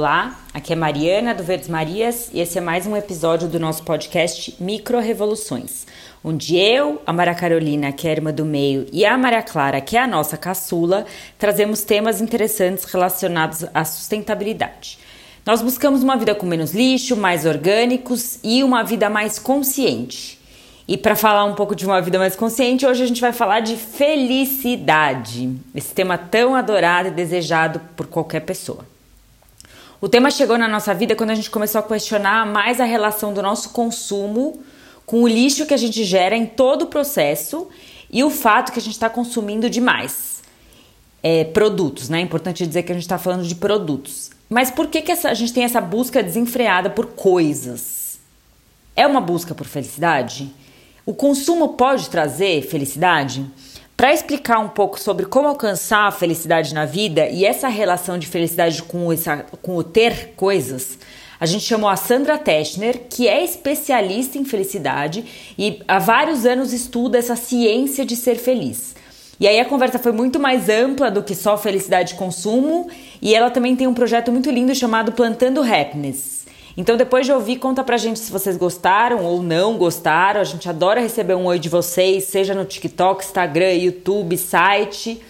Olá, aqui é Mariana do Verdes Marias e esse é mais um episódio do nosso podcast Micro Revoluções, onde eu, a Maria Carolina, que é a irmã do meio, e a Maria Clara, que é a nossa caçula, trazemos temas interessantes relacionados à sustentabilidade. Nós buscamos uma vida com menos lixo, mais orgânicos e uma vida mais consciente. E para falar um pouco de uma vida mais consciente, hoje a gente vai falar de felicidade, esse tema tão adorado e desejado por qualquer pessoa. O tema chegou na nossa vida quando a gente começou a questionar mais a relação do nosso consumo com o lixo que a gente gera em todo o processo e o fato que a gente está consumindo demais é, produtos, né? É importante dizer que a gente está falando de produtos. Mas por que, que essa, a gente tem essa busca desenfreada por coisas? É uma busca por felicidade? O consumo pode trazer felicidade? Para explicar um pouco sobre como alcançar a felicidade na vida e essa relação de felicidade com, essa, com o ter coisas, a gente chamou a Sandra Teschner, que é especialista em felicidade e há vários anos estuda essa ciência de ser feliz. E aí a conversa foi muito mais ampla do que só felicidade e consumo, e ela também tem um projeto muito lindo chamado Plantando Happiness. Então, depois de ouvir, conta pra gente se vocês gostaram ou não gostaram. A gente adora receber um oi de vocês, seja no TikTok, Instagram, YouTube, site.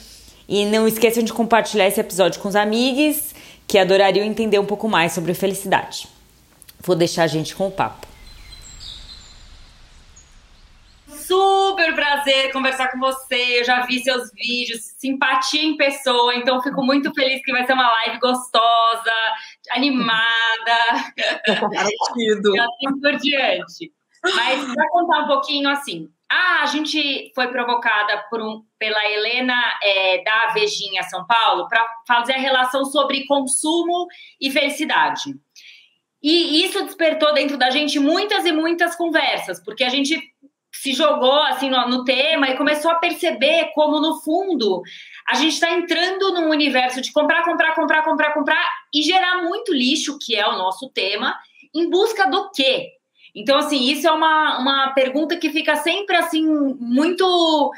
E não esqueçam de compartilhar esse episódio com os amigos que adorariam entender um pouco mais sobre felicidade. Vou deixar a gente com o papo. super prazer conversar com você. Eu já vi seus vídeos, simpatia em pessoa, então fico muito feliz que vai ser uma live gostosa, animada. Garantido. e assim por diante. Mas para contar um pouquinho assim. Ah, a gente foi provocada por um, pela Helena é, da Vejinha São Paulo para fazer a relação sobre consumo e felicidade. E isso despertou dentro da gente muitas e muitas conversas, porque a gente se jogou assim no, no, tema e começou a perceber como no fundo a gente está entrando num universo de comprar, comprar, comprar, comprar, comprar e gerar muito lixo, que é o nosso tema, em busca do quê? Então, assim, isso é uma, uma pergunta que fica sempre assim, muito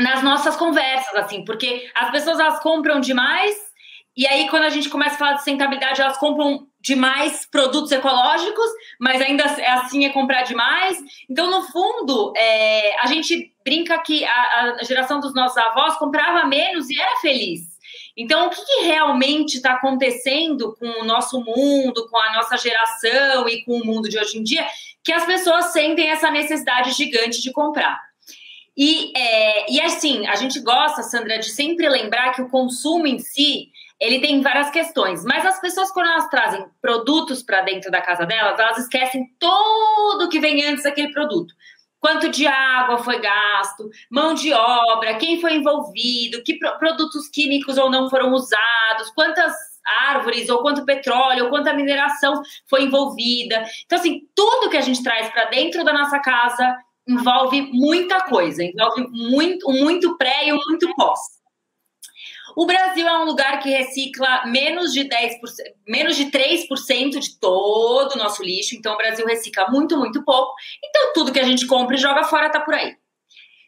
nas nossas conversas, assim, porque as pessoas elas compram demais, e aí quando a gente começa a falar de sustentabilidade, elas compram demais produtos ecológicos, mas ainda assim é comprar demais. Então, no fundo, é, a gente brinca que a, a, geração dos nossos avós comprava menos e era feliz. Então, o que, que realmente está acontecendo com o nosso mundo, com a nossa geração e com o mundo de hoje em dia, que as pessoas sentem essa necessidade gigante de comprar? E, é, e assim, a gente gosta, Sandra, de sempre lembrar que o consumo em si ele tem várias questões, mas as pessoas, quando elas trazem produtos para dentro da casa delas, elas esquecem tudo que vem antes daquele produto. Quanto de água foi gasto, mão de obra, quem foi envolvido, que produtos químicos ou não foram usados, quantas árvores, ou quanto petróleo, ou quanta mineração foi envolvida. Então, assim, tudo que a gente traz para dentro da nossa casa envolve muita coisa, envolve muito, muito pré e muito pós. O Brasil é um lugar que recicla menos de 10%, menos de 3% de todo o nosso lixo. Então, o Brasil recicla muito, muito pouco. Então, tudo que a gente compra e joga fora tá por aí.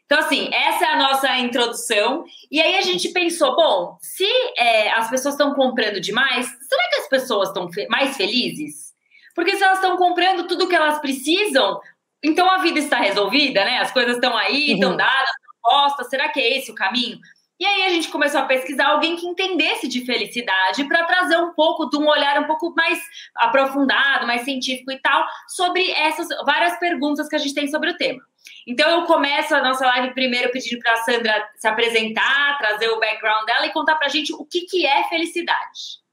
Então, assim, essa é a nossa introdução. E aí a gente pensou: bom, se é, as pessoas estão comprando demais, será que as pessoas estão fe mais felizes? Porque se elas estão comprando tudo que elas precisam, então a vida está resolvida, né? As coisas estão aí, estão uhum. dadas, estão postas. Será que é esse o caminho? E aí a gente começou a pesquisar alguém que entendesse de felicidade para trazer um pouco de um olhar um pouco mais aprofundado, mais científico e tal, sobre essas várias perguntas que a gente tem sobre o tema. Então eu começo a nossa live primeiro pedindo para a Sandra se apresentar, trazer o background dela e contar para a gente o que, que é felicidade.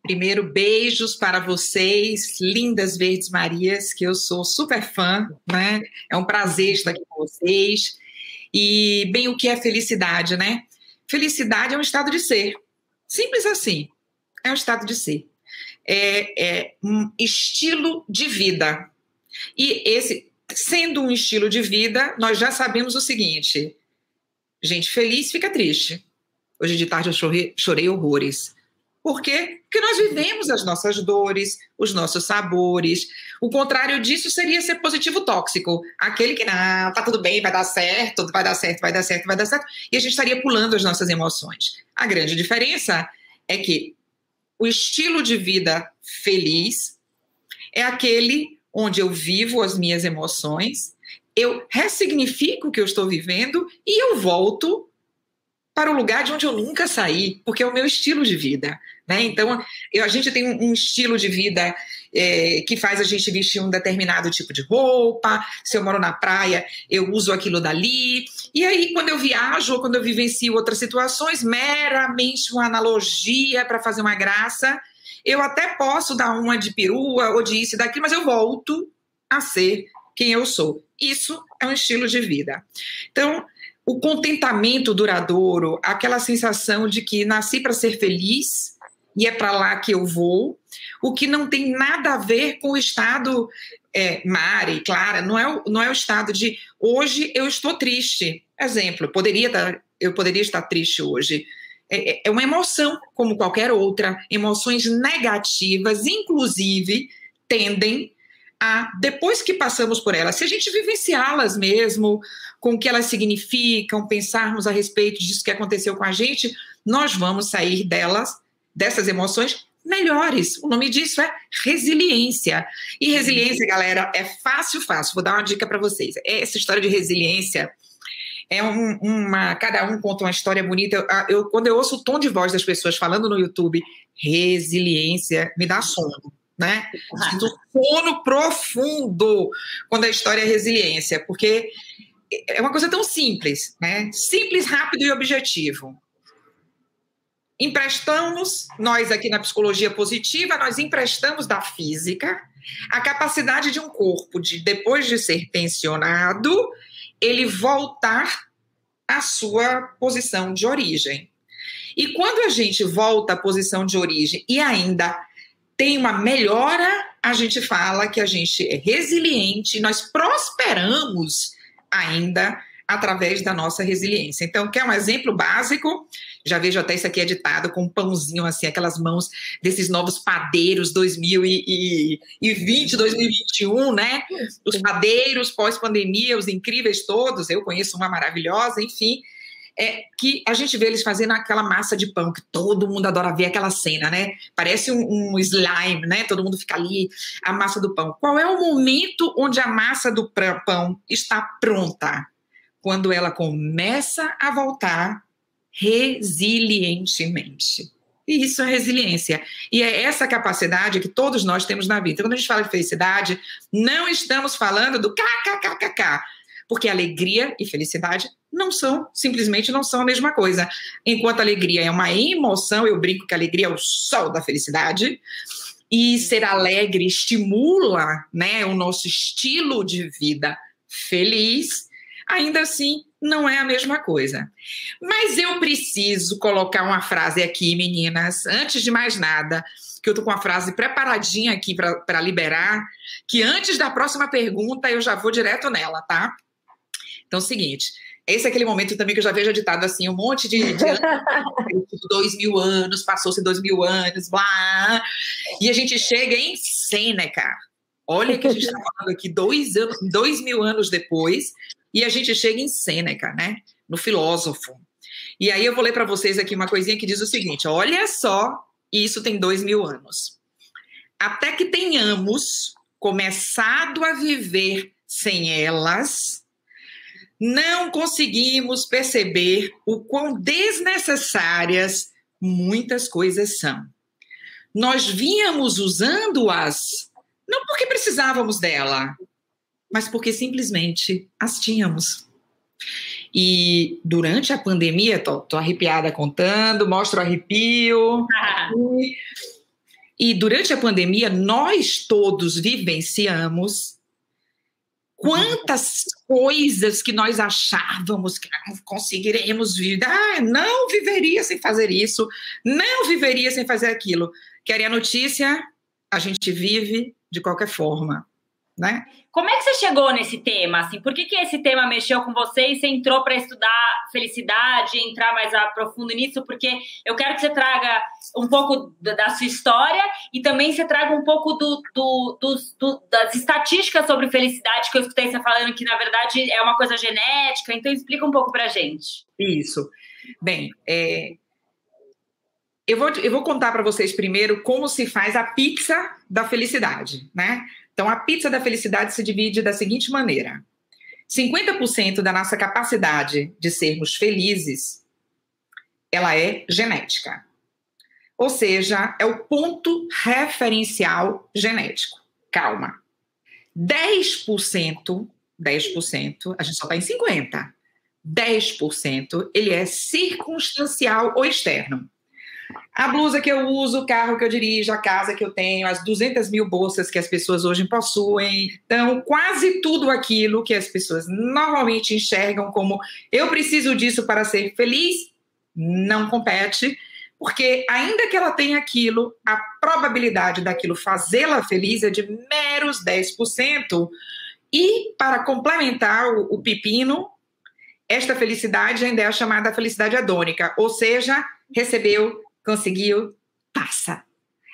Primeiro, beijos para vocês, lindas Verdes Marias, que eu sou super fã, né? É um prazer estar aqui com vocês. E, bem, o que é felicidade, né? Felicidade é um estado de ser. Simples assim. É um estado de ser. É, é um estilo de vida. E esse, sendo um estilo de vida, nós já sabemos o seguinte: gente feliz fica triste. Hoje de tarde eu chorei, chorei horrores. Por quê? Porque nós vivemos as nossas dores, os nossos sabores. O contrário disso seria ser positivo tóxico. Aquele que, não, tá tudo bem, vai dar certo, vai dar certo, vai dar certo, vai dar certo. E a gente estaria pulando as nossas emoções. A grande diferença é que o estilo de vida feliz é aquele onde eu vivo as minhas emoções, eu ressignifico o que eu estou vivendo e eu volto para o lugar de onde eu nunca saí, porque é o meu estilo de vida. Né? Então, eu, a gente tem um, um estilo de vida é, que faz a gente vestir um determinado tipo de roupa. Se eu moro na praia, eu uso aquilo dali. E aí, quando eu viajo ou quando eu vivencio outras situações, meramente uma analogia para fazer uma graça, eu até posso dar uma de perua ou de isso e daquilo, mas eu volto a ser quem eu sou. Isso é um estilo de vida. Então, o contentamento duradouro, aquela sensação de que nasci para ser feliz e é para lá que eu vou, o que não tem nada a ver com o estado é, Mari, Clara, não é, o, não é o estado de hoje eu estou triste. Exemplo, poderia estar, eu poderia estar triste hoje. É, é, é uma emoção, como qualquer outra. Emoções negativas, inclusive, tendem a, depois que passamos por elas, se a gente vivenciá-las mesmo, com o que elas significam, pensarmos a respeito disso que aconteceu com a gente, nós vamos sair delas, dessas emoções, melhores. O nome disso é resiliência. E resiliência, galera, é fácil, fácil. Vou dar uma dica para vocês. Essa história de resiliência é um, uma. Cada um conta uma história bonita. Eu, eu, quando eu ouço o tom de voz das pessoas falando no YouTube, resiliência, me dá sono né? Do sono profundo quando a história é resiliência, porque é uma coisa tão simples, né? Simples, rápido e objetivo. Emprestamos, nós aqui na psicologia positiva, nós emprestamos da física a capacidade de um corpo de depois de ser tensionado, ele voltar à sua posição de origem. E quando a gente volta à posição de origem e ainda tem uma melhora, a gente fala que a gente é resiliente, nós prosperamos ainda através da nossa resiliência. Então, quer um exemplo básico? Já vejo até isso aqui editado com um pãozinho assim, aquelas mãos desses novos padeiros 2020, 2021, né? Os padeiros pós-pandemia, os incríveis todos, eu conheço uma maravilhosa, enfim é que a gente vê eles fazendo aquela massa de pão, que todo mundo adora ver aquela cena, né? Parece um, um slime, né? Todo mundo fica ali, a massa do pão. Qual é o momento onde a massa do pão está pronta? Quando ela começa a voltar resilientemente. E isso é resiliência. E é essa capacidade que todos nós temos na vida. Quando a gente fala de felicidade, não estamos falando do kkkk, porque alegria e felicidade não são, simplesmente não são a mesma coisa. Enquanto alegria é uma emoção, eu brinco que alegria é o sol da felicidade, e ser alegre estimula né, o nosso estilo de vida feliz, ainda assim não é a mesma coisa. Mas eu preciso colocar uma frase aqui, meninas, antes de mais nada, que eu tô com uma frase preparadinha aqui para liberar, que antes da próxima pergunta eu já vou direto nela, tá? Então, é o seguinte, esse é aquele momento também que eu já vejo editado assim, um monte de, de anos, tipo, dois mil anos, passou-se dois mil anos, blá, e a gente chega em Sêneca. Olha que a gente está falando aqui dois, anos, dois mil anos depois, e a gente chega em Sêneca, né? No filósofo. E aí eu vou ler para vocês aqui uma coisinha que diz o seguinte: olha só, isso tem dois mil anos. Até que tenhamos começado a viver sem elas, não conseguimos perceber o quão desnecessárias muitas coisas são. Nós vínhamos usando-as não porque precisávamos dela, mas porque simplesmente as tínhamos. E durante a pandemia, tô, tô arrepiada contando, mostro arrepio. e durante a pandemia, nós todos vivenciamos Quantas coisas que nós achávamos que ah, conseguiremos viver. Ah, não viveria sem fazer isso, não viveria sem fazer aquilo. Querem a notícia? A gente vive de qualquer forma né? Como é que você chegou nesse tema? Assim, por que, que esse tema mexeu com você e você entrou para estudar felicidade, entrar mais a profundo nisso? Porque eu quero que você traga um pouco da sua história e também você traga um pouco do, do, do, das estatísticas sobre felicidade que eu escutei você falando que, na verdade, é uma coisa genética. Então, explica um pouco para gente. Isso. Bem, é, eu vou, eu vou contar para vocês primeiro como se faz a pizza da felicidade, né? Então, a pizza da felicidade se divide da seguinte maneira: 50% da nossa capacidade de sermos felizes, ela é genética. Ou seja, é o ponto referencial genético. Calma. 10%, 10%, a gente só está em 50%. 10% ele é circunstancial ou externo. A blusa que eu uso, o carro que eu dirijo, a casa que eu tenho, as 200 mil bolsas que as pessoas hoje possuem. Então, quase tudo aquilo que as pessoas normalmente enxergam como eu preciso disso para ser feliz, não compete, porque ainda que ela tenha aquilo, a probabilidade daquilo fazê-la feliz é de meros 10%. E, para complementar o, o pepino, esta felicidade ainda é a chamada felicidade adônica, ou seja, recebeu conseguiu, passa.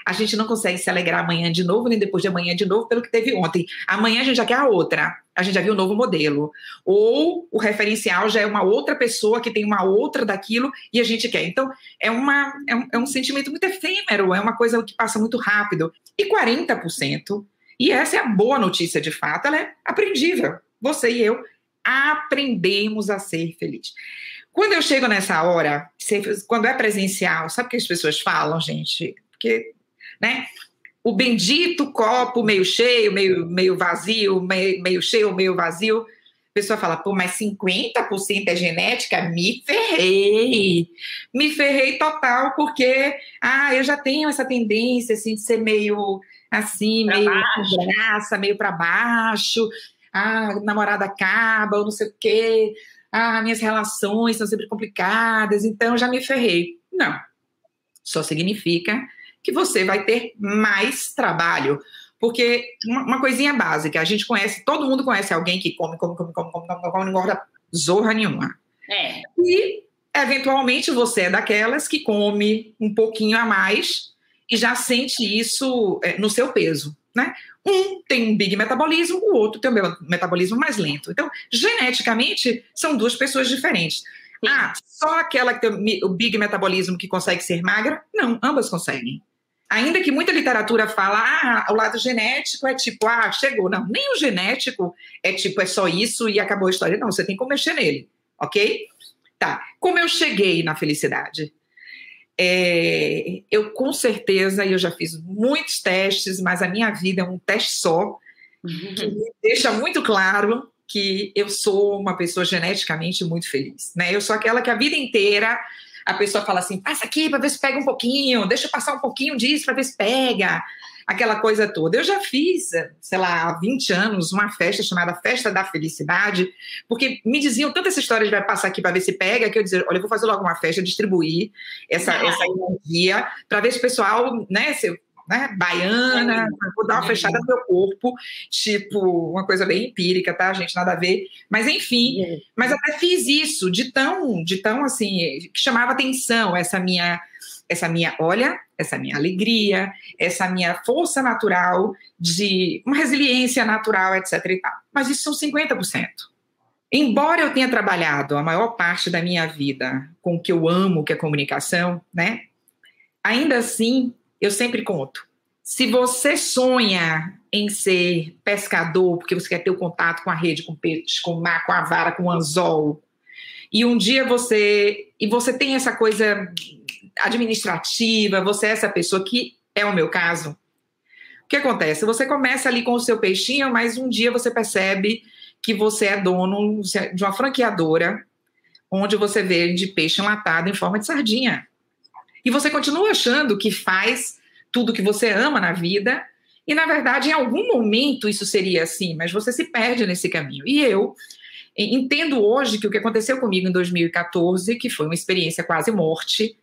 A gente não consegue se alegrar amanhã de novo, nem depois de amanhã de novo, pelo que teve ontem. Amanhã a gente já quer a outra. A gente já viu um novo modelo. Ou o referencial já é uma outra pessoa que tem uma outra daquilo e a gente quer. Então, é, uma, é, um, é um sentimento muito efêmero, é uma coisa que passa muito rápido. E 40%, e essa é a boa notícia de fato, ela é aprendível. Você e eu aprendemos a ser feliz. Quando eu chego nessa hora, quando é presencial, sabe o que as pessoas falam, gente? Porque, né? O bendito copo meio cheio, meio, meio vazio, meio, meio cheio, meio vazio. A pessoa fala, pô, mas 50% é genética? Me ferrei. Me ferrei total, porque ah, eu já tenho essa tendência assim, de ser meio assim, pra meio graça, meio para baixo. Ah, namorada acaba, ou não sei o quê ah, minhas relações são sempre complicadas, então já me ferrei. Não. Só significa que você vai ter mais trabalho. Porque uma, coisinha básica, a gente conhece, todo mundo conhece alguém que come, come, come, come, come, come, come, não engorda zorra nenhuma. É. E, eventualmente, você é daquelas que come um pouquinho a mais e já sente isso é, no seu peso, né? Um tem um big metabolismo, o outro tem um metabolismo mais lento. Então, geneticamente, são duas pessoas diferentes. Ah, só aquela que tem o big metabolismo que consegue ser magra? Não, ambas conseguem. Ainda que muita literatura fala, ah, o lado genético é tipo, ah, chegou. Não, nem o genético é tipo, é só isso e acabou a história. Não, você tem que mexer nele, ok? Tá. Como eu cheguei na felicidade? É, eu com certeza, eu já fiz muitos testes, mas a minha vida é um teste só, uhum. que deixa muito claro que eu sou uma pessoa geneticamente muito feliz. Né? Eu sou aquela que a vida inteira a pessoa fala assim: passa aqui para ver se pega um pouquinho, deixa eu passar um pouquinho disso para ver se pega aquela coisa toda. Eu já fiz, sei lá, há 20 anos, uma festa chamada Festa da Felicidade, porque me diziam tanta essa história de vai passar aqui para ver se pega, que eu dizia, olha, eu vou fazer logo uma festa, distribuir essa, ah. essa energia, para ver se o pessoal, né, se, né, baiana, vou dar uma fechada no meu corpo, tipo, uma coisa bem empírica, tá, gente, nada a ver, mas enfim, mas até fiz isso, de tão, de tão, assim, que chamava atenção essa minha essa minha, olha, essa minha alegria, essa minha força natural de uma resiliência natural, etc. E tal. Mas isso são 50%. Embora eu tenha trabalhado a maior parte da minha vida com o que eu amo, que é comunicação, né? Ainda assim, eu sempre conto. Se você sonha em ser pescador, porque você quer ter o contato com a rede, com o peixe, com o mar, com a vara, com o anzol, e um dia você e você tem essa coisa administrativa, você é essa pessoa que é o meu caso. O que acontece? Você começa ali com o seu peixinho, mas um dia você percebe que você é dono de uma franqueadora onde você vende peixe enlatado em forma de sardinha. E você continua achando que faz tudo que você ama na vida, e na verdade, em algum momento isso seria assim, mas você se perde nesse caminho. E eu entendo hoje que o que aconteceu comigo em 2014, que foi uma experiência quase morte,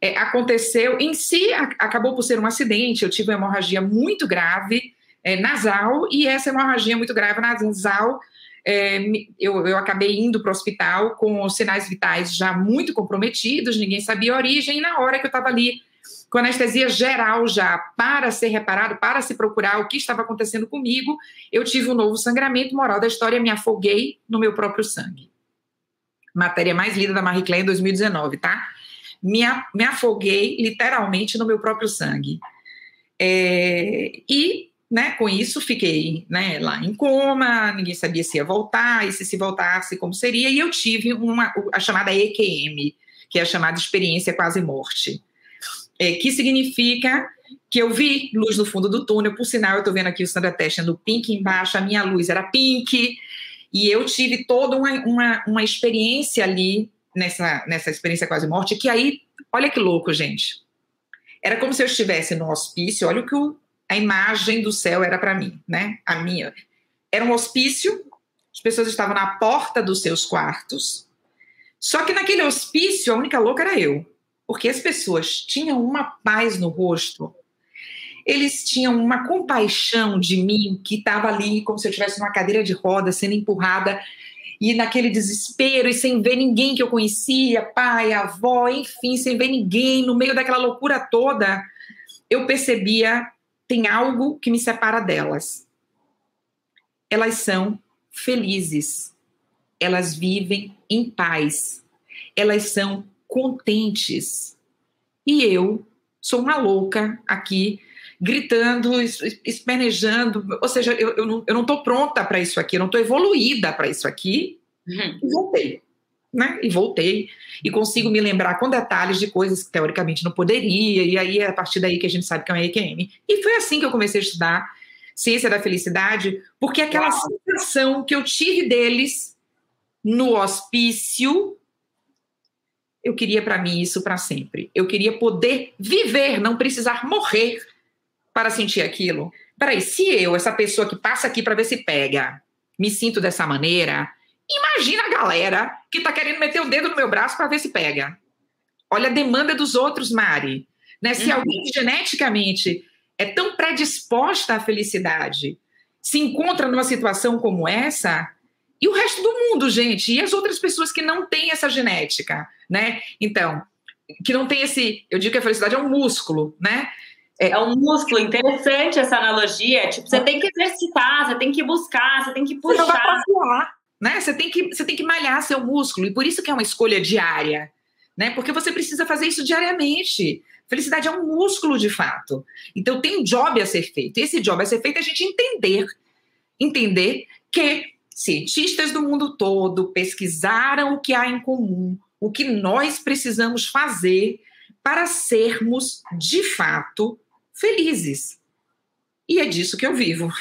é, aconteceu, em si, a, acabou por ser um acidente. Eu tive uma hemorragia muito grave é, nasal, e essa hemorragia muito grave nasal, é, eu, eu acabei indo para o hospital com os sinais vitais já muito comprometidos, ninguém sabia a origem, e na hora que eu estava ali com anestesia geral já para ser reparado, para se procurar o que estava acontecendo comigo, eu tive um novo sangramento. Moral da história, me afoguei no meu próprio sangue. Matéria mais lida da Marie Claire em 2019, tá? Me, me afoguei literalmente no meu próprio sangue. É, e né, com isso fiquei né, lá em coma, ninguém sabia se ia voltar, e se se voltasse, como seria, e eu tive uma, a chamada EQM, que é a chamada experiência quase morte, é, que significa que eu vi luz no fundo do túnel, por sinal, eu estou vendo aqui o Sandra Testa no pink embaixo, a minha luz era pink, e eu tive toda uma, uma, uma experiência ali, nessa, nessa experiência quase morte, que aí, olha que louco, gente. Era como se eu estivesse no hospício, olha o que o, a imagem do céu era para mim, né? A minha. Era um hospício, as pessoas estavam na porta dos seus quartos, só que naquele hospício, a única louca era eu, porque as pessoas tinham uma paz no rosto eles tinham uma compaixão de mim que estava ali como se eu estivesse numa cadeira de roda sendo empurrada e naquele desespero e sem ver ninguém que eu conhecia, pai, avó, enfim, sem ver ninguém, no meio daquela loucura toda, eu percebia tem algo que me separa delas. Elas são felizes. Elas vivem em paz. Elas são contentes. E eu sou uma louca aqui gritando, espernejando. Ou seja, eu, eu não, eu não tô pronta para isso aqui, eu não estou evoluída para isso aqui. Uhum. E voltei. Né? E voltei. E consigo me lembrar com detalhes de coisas que teoricamente não poderia. E aí é a partir daí que a gente sabe que é uma EQM. E foi assim que eu comecei a estudar ciência da felicidade, porque aquela Uau. sensação que eu tive deles no hospício eu queria para mim isso para sempre. Eu queria poder viver, não precisar morrer para sentir aquilo? Peraí, se eu, essa pessoa que passa aqui para ver se pega, me sinto dessa maneira, imagina a galera que está querendo meter o dedo no meu braço para ver se pega. Olha a demanda dos outros, Mari. Né? Se uhum. alguém geneticamente é tão predisposta à felicidade se encontra numa situação como essa, e o resto do mundo, gente, e as outras pessoas que não têm essa genética, né? Então, que não tem esse, eu digo que a felicidade é um músculo, né? É, é um músculo interessante essa analogia. Tipo, você tem que exercitar, você tem que buscar, você tem que puxar. Você passear, né? Você tem que você tem que malhar seu músculo e por isso que é uma escolha diária, né? Porque você precisa fazer isso diariamente. Felicidade é um músculo de fato. Então tem um job a ser feito. E esse job a ser feito é a gente entender, entender que cientistas do mundo todo pesquisaram o que há em comum, o que nós precisamos fazer para sermos de fato felizes. E é disso que eu vivo.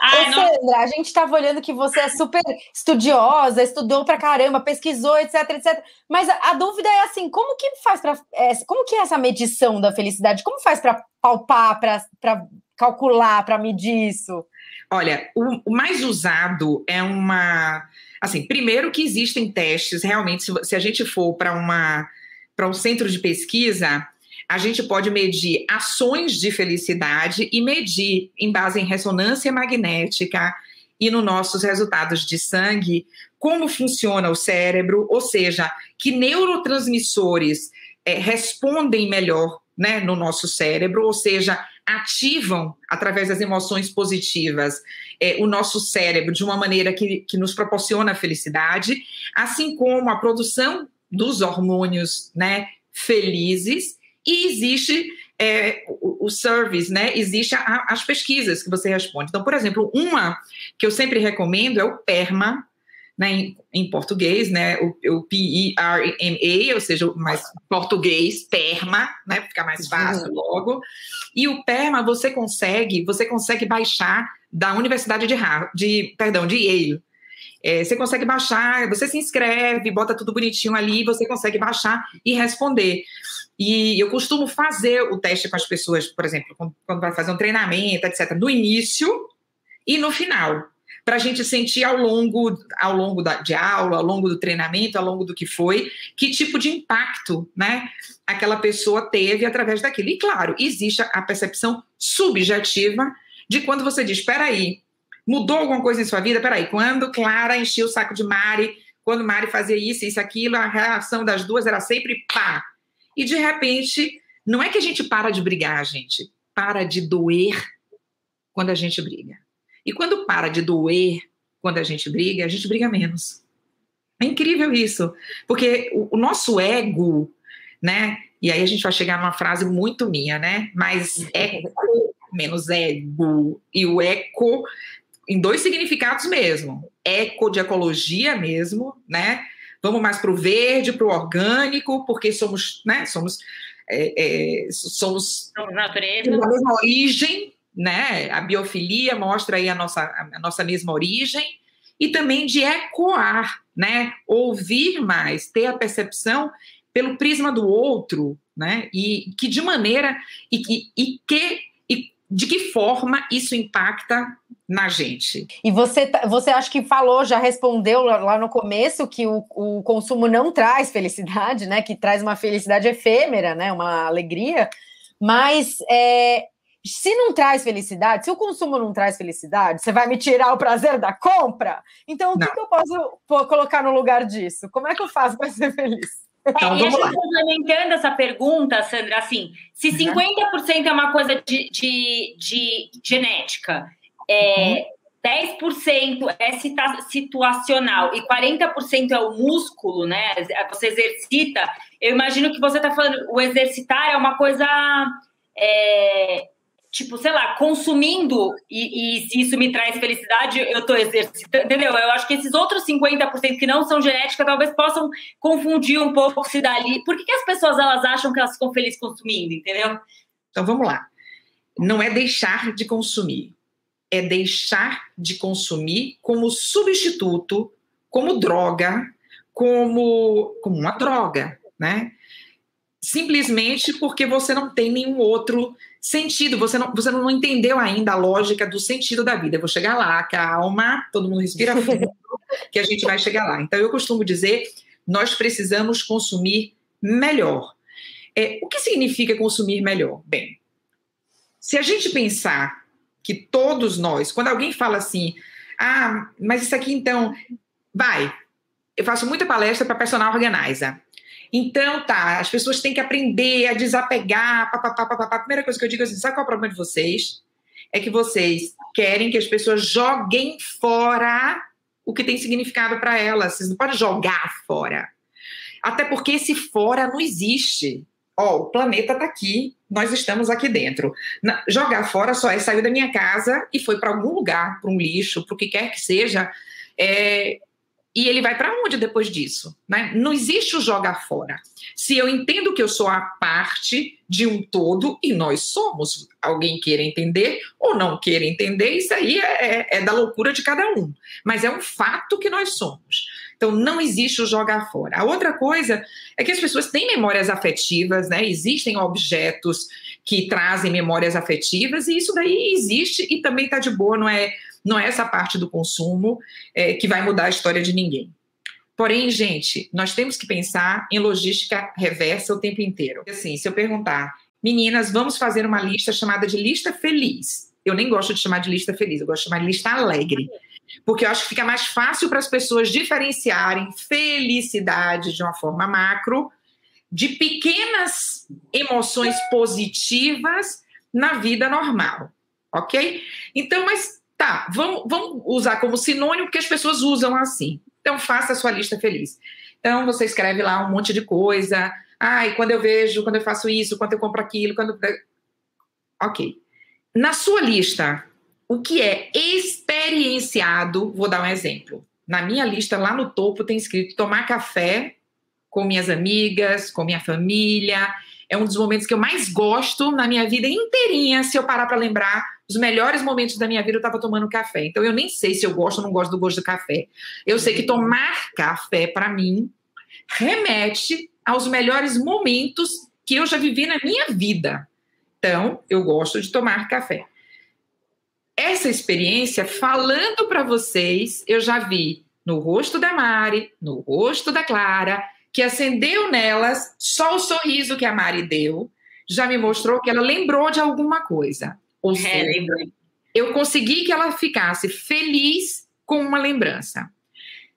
Ai, Ô, Sandra, a gente estava olhando que você é super estudiosa, estudou pra caramba, pesquisou, etc, etc. Mas a, a dúvida é assim, como que faz para é, como que é essa medição da felicidade? Como faz para palpar, para calcular, para medir isso? Olha, o, o, mais usado é uma, assim, primeiro que existem testes, realmente, se, se a gente for para uma para um centro de pesquisa, a gente pode medir ações de felicidade e medir, em base em ressonância magnética e nos nossos resultados de sangue, como funciona o cérebro, ou seja, que neurotransmissores é, respondem melhor né, no nosso cérebro, ou seja, ativam, através das emoções positivas, é, o nosso cérebro de uma maneira que, que nos proporciona felicidade, assim como a produção dos hormônios né, felizes e existe é, o, o, service, né? Existe a, as pesquisas que você responde. Então, por exemplo, uma que eu sempre recomendo é o PERMA, né, em, em português, né? O, o P-E-R-M-A, ou seja, mais português, PERMA, né? Ficar mais fácil uhum. logo. E o PERMA você consegue, você consegue baixar da Universidade de, Harvard, de perdão, de Yale. É, você consegue baixar, você se inscreve, bota tudo bonitinho ali, você consegue baixar e responder. E eu costumo fazer o teste com as pessoas, por exemplo, quando vai fazer um treinamento, etc., no início e no final, para a gente sentir ao longo, ao longo da, de aula, ao longo do treinamento, ao longo do que foi, que tipo de impacto né, aquela pessoa teve através daquilo. E claro, existe a percepção subjetiva de quando você diz: espera aí, mudou alguma coisa em sua vida? Peraí, quando Clara enchia o saco de Mari, quando Mari fazia isso, isso, aquilo, a reação das duas era sempre pá, e de repente, não é que a gente para de brigar, gente, para de doer quando a gente briga. E quando para de doer quando a gente briga, a gente briga menos. É incrível isso, porque o, o nosso ego né? E aí a gente vai chegar numa frase muito minha, né? Mas eco menos ego e o eco em dois significados mesmo. Eco de ecologia mesmo, né? Vamos mais para o verde, para o orgânico, porque somos, né? Somos, é, é, somos, somos natureza. da mesma origem, né? A biofilia mostra aí a nossa, a nossa mesma origem e também de ecoar, né? Ouvir mais, ter a percepção pelo prisma do outro, né? E que de maneira e que, e que de que forma isso impacta na gente. E você, tá, você acha que falou, já respondeu lá no começo que o, o consumo não traz felicidade, né? Que traz uma felicidade efêmera, né? Uma alegria. Mas é, se não traz felicidade, se o consumo não traz felicidade, você vai me tirar o prazer da compra? Então, o que, que, eu posso colocar no lugar disso? Como é que eu faço para ser feliz? Então, é, e complementando essa pergunta, Sandra, assim, se 50% uhum. é uma coisa de, de, de genética, é, uhum. 10% é situacional e 40% é o músculo, né? Você exercita. Eu imagino que você está falando, o exercitar é uma coisa é, tipo, sei lá, consumindo e, e, se isso me traz felicidade, eu estou exercitando, entendeu? Eu acho que esses outros 50% que não são genética talvez possam confundir um pouco se dali. Por que, que as pessoas elas acham que elas ficam felizes consumindo, entendeu? Então vamos lá. Não é deixar de consumir, é deixar de consumir como substituto, como droga, como, como uma droga, né? Simplesmente porque você não tem nenhum outro Sentido, você não, você não entendeu ainda a lógica do sentido da vida. Eu vou chegar lá, calma, todo mundo respira fundo, que a gente vai chegar lá. Então, eu costumo dizer, nós precisamos consumir melhor. É, o que significa consumir melhor? Bem, se a gente pensar que todos nós, quando alguém fala assim, ah, mas isso aqui então, vai, eu faço muita palestra para personal organizer. Então, tá, as pessoas têm que aprender a desapegar. Papapá, papapá. A primeira coisa que eu digo é assim: sabe qual é o problema de vocês? É que vocês querem que as pessoas joguem fora o que tem significado para elas. Vocês não podem jogar fora. Até porque esse fora não existe. Ó, o planeta está aqui, nós estamos aqui dentro. Na, jogar fora só é sair da minha casa e foi para algum lugar, para um lixo, para o que quer que seja. É, e ele vai para onde depois disso? Né? Não existe o jogar fora. Se eu entendo que eu sou a parte de um todo, e nós somos, alguém queira entender ou não queira entender, isso aí é, é, é da loucura de cada um. Mas é um fato que nós somos. Então não existe o jogar fora. A outra coisa é que as pessoas têm memórias afetivas, né? Existem objetos que trazem memórias afetivas, e isso daí existe e também está de boa, não é não é essa parte do consumo é, que vai mudar a história de ninguém. Porém, gente, nós temos que pensar em logística reversa o tempo inteiro. Assim, se eu perguntar, meninas, vamos fazer uma lista chamada de lista feliz. Eu nem gosto de chamar de lista feliz, eu gosto de chamar de lista alegre. Porque eu acho que fica mais fácil para as pessoas diferenciarem felicidade de uma forma macro de pequenas emoções positivas na vida normal, ok? Então, mas Tá, vamos, vamos usar como sinônimo porque as pessoas usam assim. Então, faça a sua lista feliz. Então, você escreve lá um monte de coisa. Ai, quando eu vejo, quando eu faço isso, quando eu compro aquilo, quando. Ok. Na sua lista, o que é experienciado, vou dar um exemplo. Na minha lista, lá no topo, tem escrito tomar café com minhas amigas, com minha família. É um dos momentos que eu mais gosto na minha vida inteirinha, se eu parar para lembrar os melhores momentos da minha vida eu estava tomando café. Então eu nem sei se eu gosto ou não gosto do gosto do café. Eu sei que tomar café para mim remete aos melhores momentos que eu já vivi na minha vida. Então, eu gosto de tomar café. Essa experiência, falando para vocês, eu já vi no rosto da Mari, no rosto da Clara, que acendeu nelas só o sorriso que a Mari deu, já me mostrou que ela lembrou de alguma coisa. Ou é, seja, eu consegui que ela ficasse feliz com uma lembrança.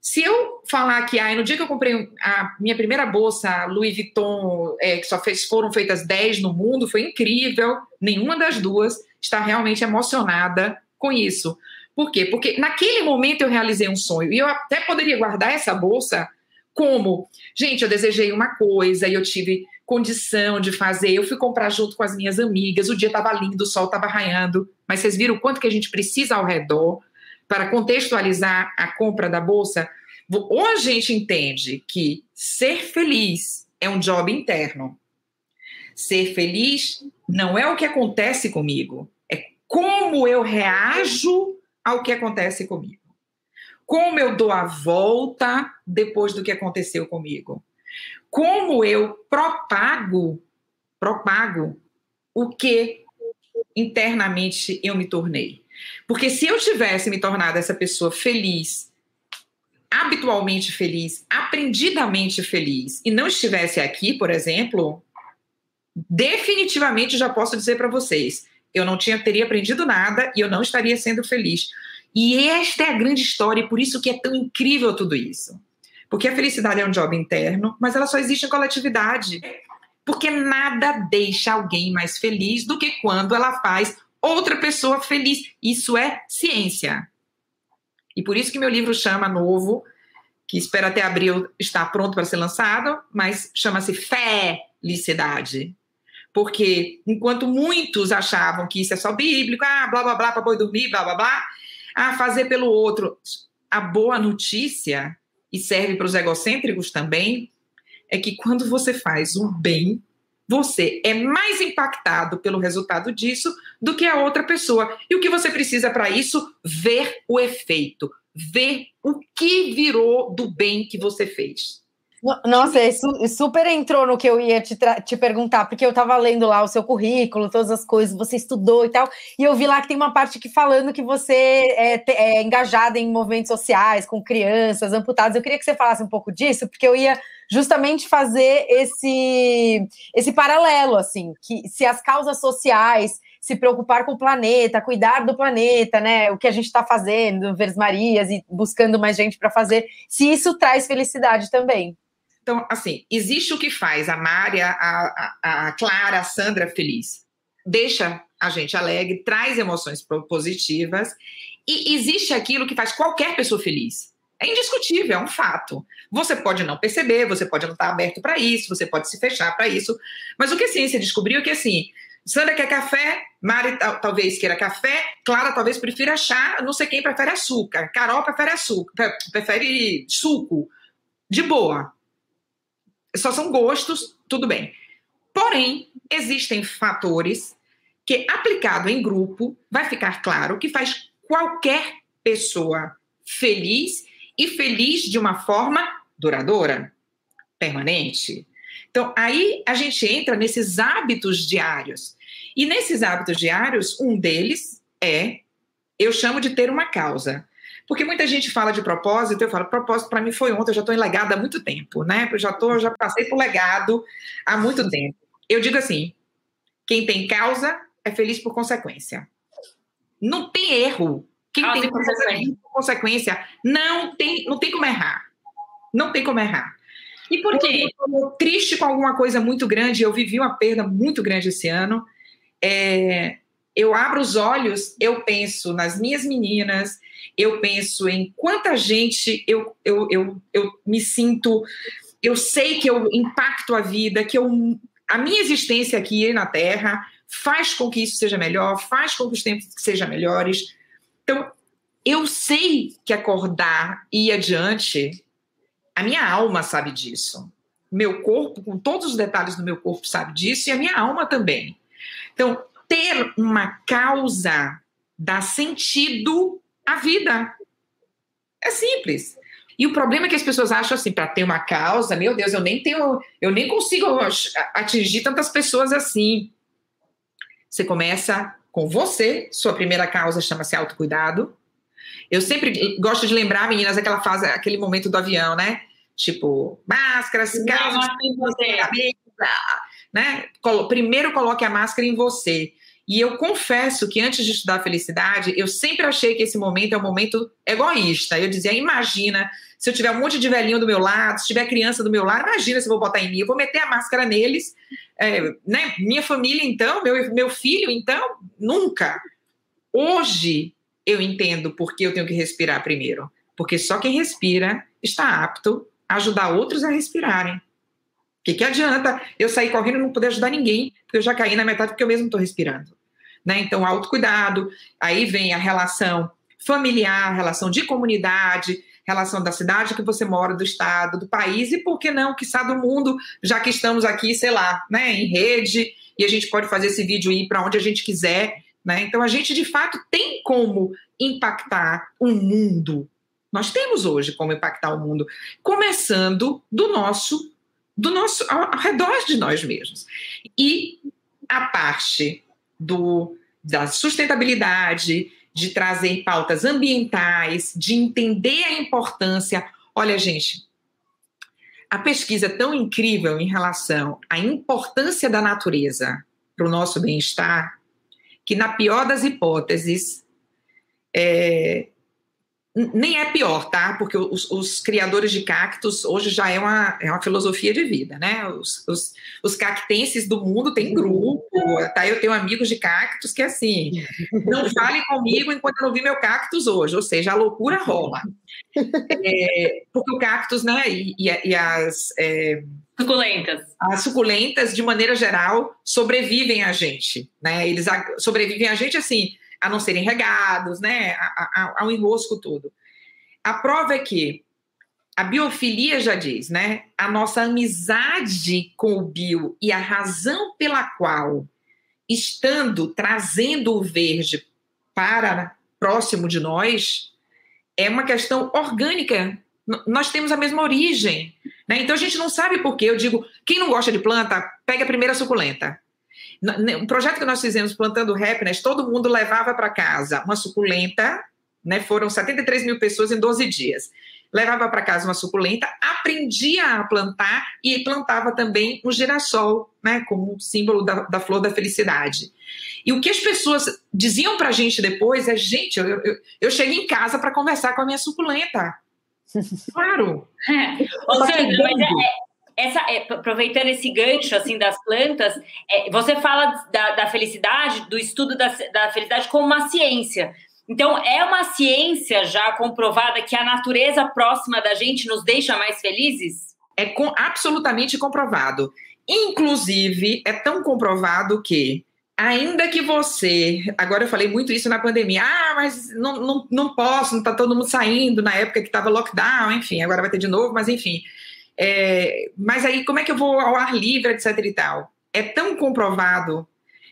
Se eu falar que ah, no dia que eu comprei a minha primeira bolsa Louis Vuitton, é, que só fez, foram feitas 10 no mundo, foi incrível, nenhuma das duas está realmente emocionada com isso. Por quê? Porque naquele momento eu realizei um sonho e eu até poderia guardar essa bolsa como, gente, eu desejei uma coisa e eu tive condição de fazer. Eu fui comprar junto com as minhas amigas, o dia estava lindo, o sol estava raiando, mas vocês viram o quanto que a gente precisa ao redor para contextualizar a compra da bolsa? Ou a gente entende que ser feliz é um job interno. Ser feliz não é o que acontece comigo, é como eu reajo ao que acontece comigo. Como eu dou a volta depois do que aconteceu comigo. Como eu propago, propago o que internamente eu me tornei. Porque se eu tivesse me tornado essa pessoa feliz, habitualmente feliz, aprendidamente feliz, e não estivesse aqui, por exemplo, definitivamente já posso dizer para vocês, eu não tinha teria aprendido nada e eu não estaria sendo feliz. E esta é a grande história, e por isso que é tão incrível tudo isso. Porque a felicidade é um job interno, mas ela só existe em coletividade. Porque nada deixa alguém mais feliz do que quando ela faz outra pessoa feliz. Isso é ciência. E por isso que meu livro chama Novo, que espera até abril estar pronto para ser lançado, mas chama-se Felicidade. Porque enquanto muitos achavam que isso é só bíblico, ah, blá blá blá para boi dormir, blá blá blá, ah, fazer pelo outro. A boa notícia, e serve para os egocêntricos também, é que quando você faz o bem, você é mais impactado pelo resultado disso do que a outra pessoa. E o que você precisa para isso? Ver o efeito, ver o que virou do bem que você fez. Nossa, super entrou no que eu ia te, te perguntar, porque eu estava lendo lá o seu currículo, todas as coisas, você estudou e tal, e eu vi lá que tem uma parte que falando que você é, é engajada em movimentos sociais, com crianças, amputadas. Eu queria que você falasse um pouco disso, porque eu ia justamente fazer esse, esse paralelo, assim, que se as causas sociais se preocupar com o planeta, cuidar do planeta, né? O que a gente está fazendo, Verdes Marias e buscando mais gente para fazer, se isso traz felicidade também. Então, assim, existe o que faz a Mária, a, a, a Clara, a Sandra feliz. Deixa a gente alegre, traz emoções positivas. E existe aquilo que faz qualquer pessoa feliz. É indiscutível, é um fato. Você pode não perceber, você pode não estar aberto para isso, você pode se fechar para isso. Mas o que a ciência descobriu é que, assim, Sandra quer café, Mari talvez queira café, Clara talvez prefira chá, não sei quem prefere açúcar, Carol prefere açúcar, prefere suco. De boa só são gostos, tudo bem. Porém, existem fatores que, aplicado em grupo, vai ficar claro que faz qualquer pessoa feliz e feliz de uma forma duradoura, permanente. Então, aí a gente entra nesses hábitos diários. E nesses hábitos diários, um deles é, eu chamo de ter uma causa. Porque muita gente fala de propósito, eu falo, propósito para mim foi ontem, eu já estou em legado há muito tempo, né? Eu já, tô, já passei por legado há muito tempo. Eu digo assim: quem tem causa é feliz por consequência. Não tem erro. Quem causa tem consequência. consequência não tem, não tem como errar. Não tem como errar. E por quê? Eu triste com alguma coisa muito grande, eu vivi uma perda muito grande esse ano. É, eu abro os olhos, eu penso nas minhas meninas, eu penso em quanta gente eu, eu, eu, eu me sinto, eu sei que eu impacto a vida, que eu, a minha existência aqui na Terra faz com que isso seja melhor, faz com que os tempos sejam melhores. Então, eu sei que acordar e ir adiante, a minha alma sabe disso. Meu corpo, com todos os detalhes do meu corpo, sabe disso, e a minha alma também. Então, ter uma causa dá sentido à vida. É simples. E o problema é que as pessoas acham assim, para ter uma causa, meu Deus, eu nem tenho, eu nem consigo atingir tantas pessoas assim. Você começa com você, sua primeira causa chama-se autocuidado. Eu sempre gosto de lembrar, meninas, aquela fase, aquele momento do avião, né? Tipo, máscaras, causas, né? Primeiro coloque a máscara em você. E eu confesso que antes de estudar felicidade, eu sempre achei que esse momento é um momento egoísta. Eu dizia, imagina, se eu tiver um monte de velhinho do meu lado, se tiver criança do meu lado, imagina se eu vou botar em mim, eu vou meter a máscara neles. É, né? Minha família, então, meu, meu filho, então, nunca. Hoje eu entendo por que eu tenho que respirar primeiro. Porque só quem respira está apto a ajudar outros a respirarem. Que, que adianta eu sair correndo e não poder ajudar ninguém, porque eu já caí na metade porque eu mesmo estou respirando. Né? Então, autocuidado, aí vem a relação familiar, relação de comunidade, relação da cidade que você mora, do estado, do país e, por que não, quiçá do mundo, já que estamos aqui, sei lá, né, em rede, e a gente pode fazer esse vídeo ir para onde a gente quiser, né? Então, a gente, de fato, tem como impactar o mundo. Nós temos hoje como impactar o mundo, começando do nosso, do nosso ao, ao redor de nós mesmos. E a parte do, da sustentabilidade, de trazer pautas ambientais, de entender a importância. Olha, gente, a pesquisa é tão incrível em relação à importância da natureza para o nosso bem-estar, que, na pior das hipóteses, é, nem é pior, tá? Porque os, os, criadores de cactos hoje já é uma, é uma filosofia de vida, né? Os, os, os cactenses do mundo têm grupo, tá? Eu tenho amigos de cactos que, assim, não fale comigo enquanto eu não vi meu cactus hoje, ou seja, a loucura rola. É, porque o cactus, né, e, e as... É, Suculentas. As suculentas, de maneira geral, sobrevivem a gente, né? Eles sobrevivem a gente, assim, a não serem regados, né, ao enrosco todo. A prova é que a biofilia já diz, né, a nossa amizade com o bio e a razão pela qual, estando trazendo o verde para próximo de nós, é uma questão orgânica. Nós temos a mesma origem. Né? Então a gente não sabe por quê. Eu digo, quem não gosta de planta, pega a primeira suculenta. Um projeto que nós fizemos plantando happiness, todo mundo levava para casa uma suculenta, né? Foram 73 mil pessoas em 12 dias. Levava para casa uma suculenta, aprendia a plantar e plantava também um girassol, né? Como símbolo da, da flor da felicidade. E o que as pessoas diziam para a gente depois é: gente, eu, eu, eu cheguei em casa para conversar com a minha suculenta. Claro. É. Ô, Sandra, mas é, essa, é, aproveitando esse gancho assim das plantas, é, você fala da, da, felicidade, do estudo da, da felicidade como uma ciência. Então, é uma ciência já comprovada que a natureza próxima da gente nos deixa mais felizes? É com, absolutamente comprovado. Inclusive, é tão comprovado que, ainda que você. Agora eu falei muito isso na pandemia. Ah, mas não, não, não posso, não está todo mundo saindo na época que estava lockdown, enfim, agora vai ter de novo, mas enfim. É, mas aí, como é que eu vou ao ar livre, etc e tal? É tão comprovado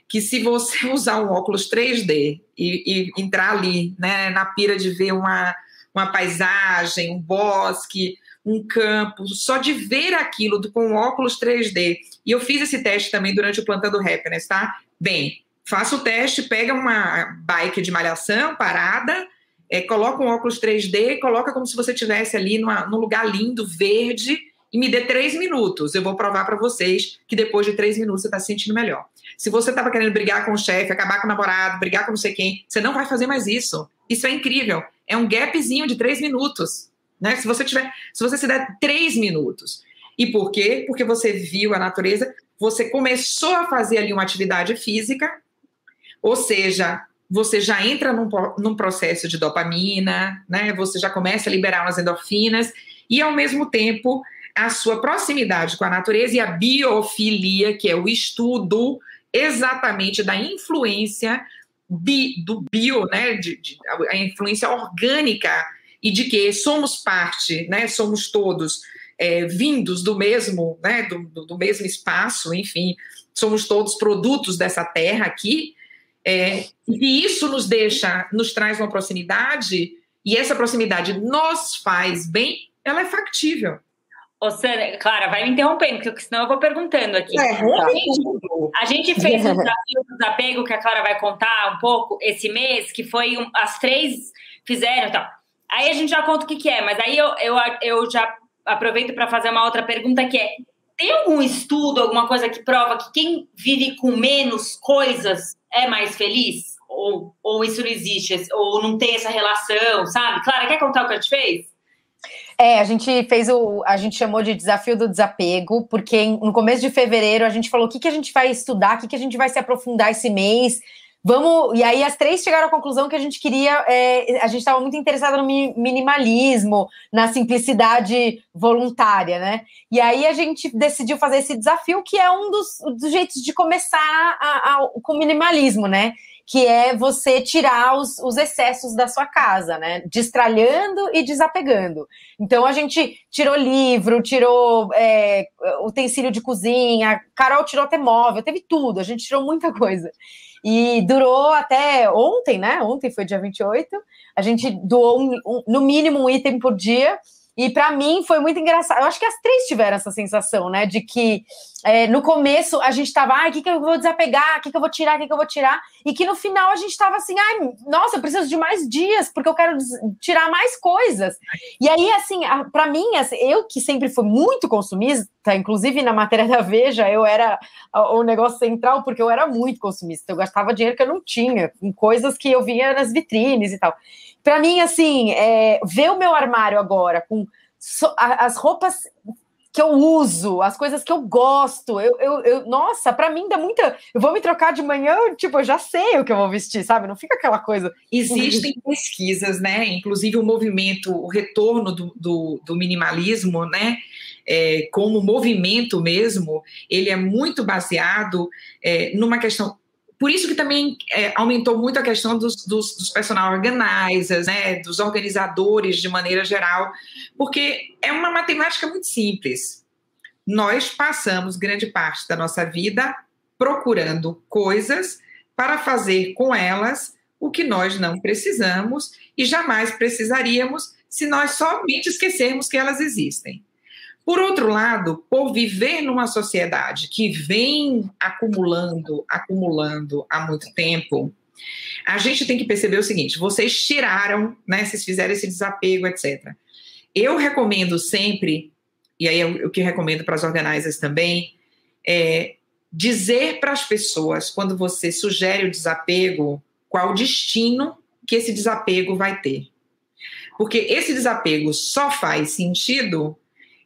que se você usar um óculos 3D e, e entrar ali, né, na pira de ver uma, uma paisagem, um bosque, um campo, só de ver aquilo com óculos 3D. E eu fiz esse teste também durante o Plantando Happiness, tá? Bem, faça o teste, pega uma bike de malhação parada, é, coloca um óculos 3D, coloca como se você estivesse ali numa, num lugar lindo, verde, e me dê três minutos. Eu vou provar para vocês que depois de três minutos você está se sentindo melhor. Se você estava querendo brigar com o chefe, acabar com o namorado, brigar com não sei quem, você não vai fazer mais isso. Isso é incrível. É um gapzinho de três minutos. Né? Se você tiver, se você se der três minutos. E por quê? Porque você viu a natureza, você começou a fazer ali uma atividade física, ou seja, você já entra num, num processo de dopamina, né? Você já começa a liberar umas endorfinas e ao mesmo tempo a sua proximidade com a natureza e a biofilia, que é o estudo exatamente da influência bi, do bio, né, de, de, a influência orgânica e de que somos parte, né, somos todos é, vindos do mesmo, né, do, do, mesmo espaço, enfim, somos todos produtos dessa terra aqui, é, e isso nos deixa, nos traz uma proximidade, e essa proximidade nos faz bem, ela é factível. Ô, Sandra, Clara, vai me interrompendo, porque senão eu vou perguntando aqui. É, a, gente, a, gente, fez o desafio do desapego, que a Clara vai contar um pouco esse mês, que foi um, as três fizeram e tal. Aí a gente já conta o que, que é, mas aí eu, eu, eu já aproveito para fazer uma outra pergunta que é: tem algum estudo, alguma coisa que prova que quem vive com menos coisas é mais feliz? Ou, ou isso não existe? Ou não tem essa relação, sabe? Clara, quer contar o que a gente fez? É, a gente fez o. A gente chamou de desafio do desapego, porque no começo de fevereiro a gente falou o que, que a gente vai estudar, o que, que a gente vai se aprofundar esse mês, Vamos. E aí as três chegaram à conclusão que a gente queria. É, a gente estava muito interessada no minimalismo, na simplicidade voluntária, né? E aí a gente decidiu fazer esse desafio, que é um dos, dos jeitos de começar a, a, com minimalismo, né? Que é você tirar os, os, excessos da sua casa, né? Destralhando e desapegando. Então a gente tirou livro, tirou é, utensílio de cozinha, Carol tirou até móvel, teve tudo, a gente tirou muita coisa. E durou até ontem, né? Ontem foi dia 28. A gente doou um, um, no mínimo um item por dia. E para mim foi muito engraçado. Eu acho que as três tiveram essa sensação, né? De que é, no começo a gente tava, ai, o que, que eu vou desapegar? O que, que eu vou tirar? O que, que eu vou tirar? E que no final a gente tava assim, ai, nossa, eu preciso de mais dias, porque eu quero tirar mais coisas. E aí, assim, para mim, assim, eu que sempre fui muito consumista, inclusive na matéria da Veja, eu era o negócio central, porque eu era muito consumista. Eu gastava dinheiro que eu não tinha, em coisas que eu via nas vitrines e tal para mim, assim, é, ver o meu armário agora com so, a, as roupas que eu uso, as coisas que eu gosto, eu, eu, eu nossa, para mim dá muita. Eu vou me trocar de manhã, tipo, eu já sei o que eu vou vestir, sabe? Não fica aquela coisa. Existem pesquisas, né? Inclusive o movimento, o retorno do, do, do minimalismo, né? É, como movimento mesmo, ele é muito baseado é, numa questão por isso que também é, aumentou muito a questão dos, dos, dos personal organizers, né, dos organizadores de maneira geral, porque é uma matemática muito simples. Nós passamos grande parte da nossa vida procurando coisas para fazer com elas o que nós não precisamos e jamais precisaríamos se nós somente esquecermos que elas existem. Por outro lado, por viver numa sociedade que vem acumulando, acumulando há muito tempo, a gente tem que perceber o seguinte: vocês tiraram, né? Vocês fizeram esse desapego, etc. Eu recomendo sempre, e aí o que recomendo para as organizers também, é dizer para as pessoas, quando você sugere o desapego, qual o destino que esse desapego vai ter. Porque esse desapego só faz sentido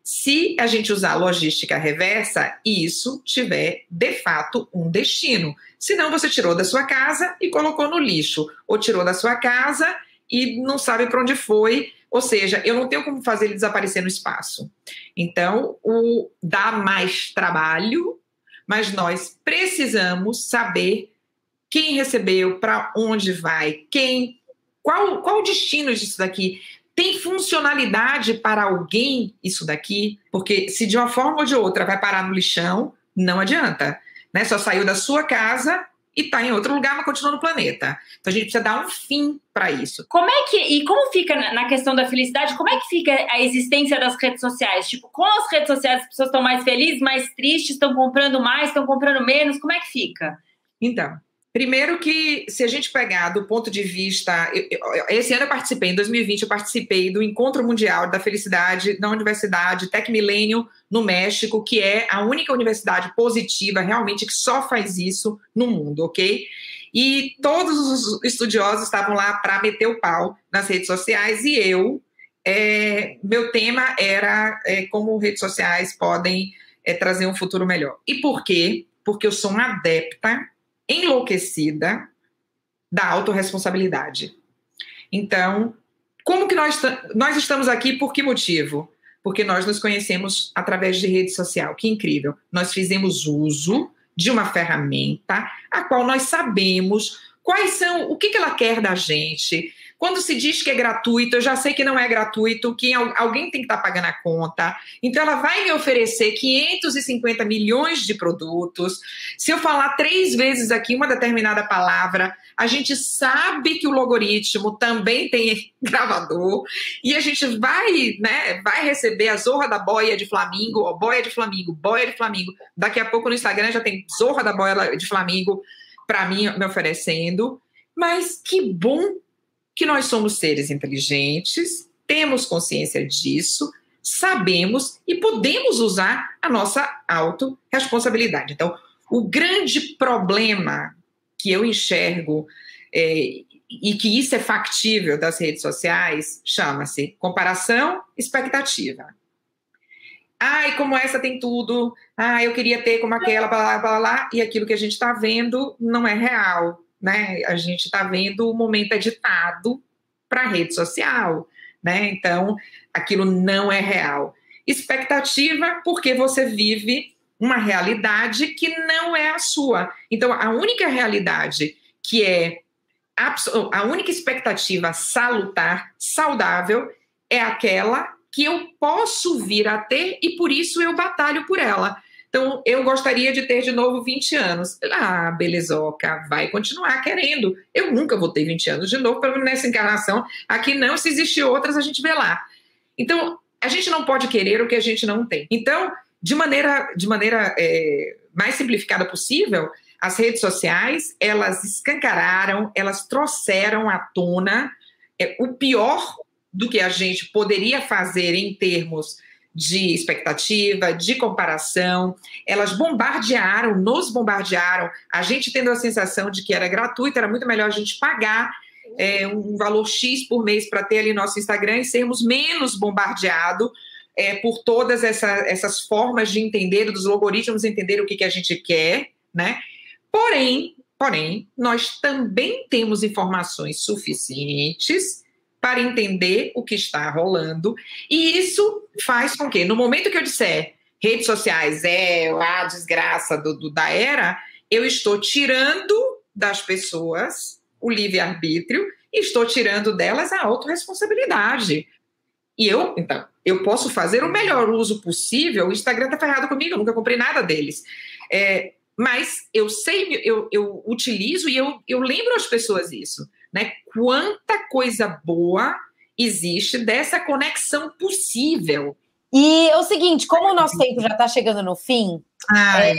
se a gente usar logística reversa isso tiver de fato um destino. Senão você tirou da sua casa e colocou no lixo, ou tirou da sua casa e não sabe para onde foi, ou seja, eu não tenho como fazer ele desaparecer no espaço. Então, o dá mais trabalho, mas nós precisamos saber quem recebeu, para onde vai, quem, qual, qual o destino disso daqui. Tem funcionalidade para alguém isso daqui? Porque se de uma forma ou de outra vai parar no lixão, não adianta. Né? Só saiu da sua casa e está em outro lugar, mas continua no planeta. Então a gente precisa dar um fim para isso. Como é que e como fica na questão da felicidade? Como é que fica a existência das redes sociais? Tipo, com as redes sociais as pessoas estão mais felizes, mais tristes, estão comprando mais, estão comprando menos? Como é que fica? Então, Primeiro que, se a gente pegar do ponto de vista... Eu, eu, esse ano eu participei, em 2020 eu participei do Encontro Mundial da Felicidade da Universidade Tec Milênio, no México, que é a única universidade positiva, realmente, que só faz isso no mundo, ok? E todos os estudiosos estavam lá para meter o pau nas redes sociais e eu, é, meu tema era é, como redes sociais podem é, trazer um futuro melhor. E por quê? Porque eu sou uma adepta enlouquecida da autorresponsabilidade. Então, como que nós, nós estamos aqui? Por que motivo? Porque nós nos conhecemos através de rede social. Que incrível! Nós fizemos uso de uma ferramenta a qual nós sabemos quais são, o que, que ela quer da gente, quando se diz que é gratuito, eu já sei que não é gratuito, que alguém tem que estar tá pagando a conta. Então, ela vai me oferecer 550 milhões de produtos. Se eu falar três vezes aqui uma determinada palavra, a gente sabe que o logaritmo também tem gravador e a gente vai, né, vai receber a zorra da boia de Flamingo, ó, boia de Flamingo, boia de Flamingo. Daqui a pouco no Instagram já tem zorra da boia de Flamingo para mim me oferecendo. Mas que bom que nós somos seres inteligentes, temos consciência disso, sabemos e podemos usar a nossa autorresponsabilidade. Então, o grande problema que eu enxergo é, e que isso é factível das redes sociais chama-se comparação expectativa. Ai, como essa tem tudo. Ah, eu queria ter como aquela, blá, blá, blá, e aquilo que a gente está vendo não é real. Né? A gente está vendo o momento editado para a rede social, né? Então, aquilo não é real. Expectativa, porque você vive uma realidade que não é a sua. Então, a única realidade que é a única expectativa salutar, saudável, é aquela que eu posso vir a ter e por isso eu batalho por ela. Então, eu gostaria de ter de novo 20 anos. Ah, belezoca, vai continuar querendo. Eu nunca vou ter 20 anos de novo, pelo menos nessa encarnação. Aqui não, se existir outras, a gente vê lá. Então, a gente não pode querer o que a gente não tem. Então, de maneira, de maneira é, mais simplificada possível, as redes sociais, elas escancararam, elas trouxeram à tona é, o pior do que a gente poderia fazer em termos de expectativa, de comparação. Elas bombardearam, nos bombardearam, a gente tendo a sensação de que era gratuito, era muito melhor a gente pagar é, um valor X por mês para ter ali nosso Instagram e sermos menos bombardeados é, por todas essa, essas formas de entender, dos algoritmos entender o que, que a gente quer, né? Porém, porém, nós também temos informações suficientes para entender o que está rolando, e isso faz com que, no momento que eu disser redes sociais é a desgraça do, do da era, eu estou tirando das pessoas o livre-arbítrio e estou tirando delas a autorresponsabilidade. E eu, então, eu posso fazer o melhor uso possível. O Instagram está ferrado comigo, eu nunca comprei nada deles. É, mas eu sei, eu, eu utilizo e eu, eu lembro às pessoas isso, né? Quanta coisa boa existe dessa conexão possível. E é o seguinte, como o nosso tempo já está chegando no fim, é,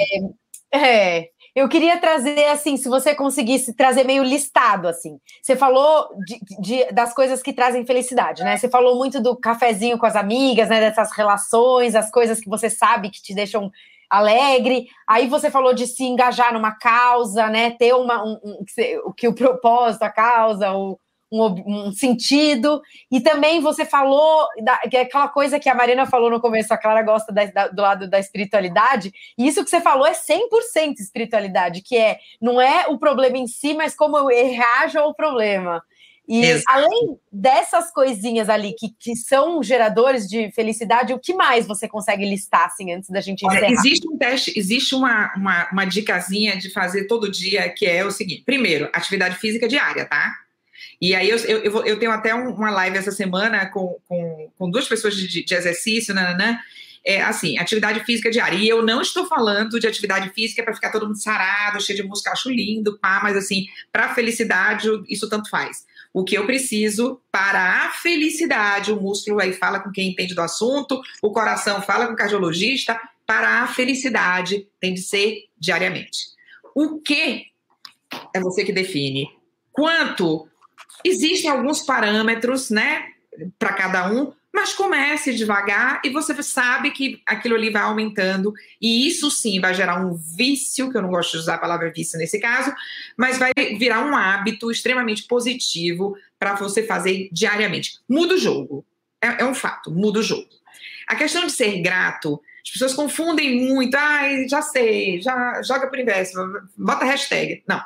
é, eu queria trazer assim, se você conseguisse trazer meio listado assim. Você falou de, de, das coisas que trazem felicidade, né? Você falou muito do cafezinho com as amigas, né? Dessas relações, as coisas que você sabe que te deixam alegre. Aí você falou de se engajar numa causa, né? Ter uma, um, um, o que o propósito, a causa, o, um, um, sentido. E também você falou da, que é aquela coisa que a Marina falou no começo, a Clara gosta da, da, do lado da espiritualidade. E isso que você falou é 100% espiritualidade, que é não é o problema em si, mas como eu reajo ao problema. E Exato. além dessas coisinhas ali que, que são geradores de felicidade, o que mais você consegue listar assim antes da gente encerrar? Olha, existe um teste, existe uma, uma, uma dicasinha de fazer todo dia, que é o seguinte: primeiro, atividade física diária, tá? E aí eu, eu, eu tenho até uma live essa semana com, com, com duas pessoas de, de exercício, nananã, é assim, atividade física diária. E eu não estou falando de atividade física para ficar todo mundo sarado, cheio de música, acho lindo, pá, mas assim, para felicidade, isso tanto faz o que eu preciso para a felicidade. O músculo aí fala com quem entende do assunto, o coração fala com o cardiologista. Para a felicidade tem de ser diariamente. O que é você que define. Quanto? Existem alguns parâmetros, né, para cada um, mas comece devagar e você sabe que aquilo ali vai aumentando, e isso sim vai gerar um vício, que eu não gosto de usar a palavra vício nesse caso, mas vai virar um hábito extremamente positivo para você fazer diariamente. Muda o jogo. É, é, um fato, muda o jogo. A questão de ser grato, as pessoas confundem muito, ai, já sei, já joga por inverso, bota hashtag. Não.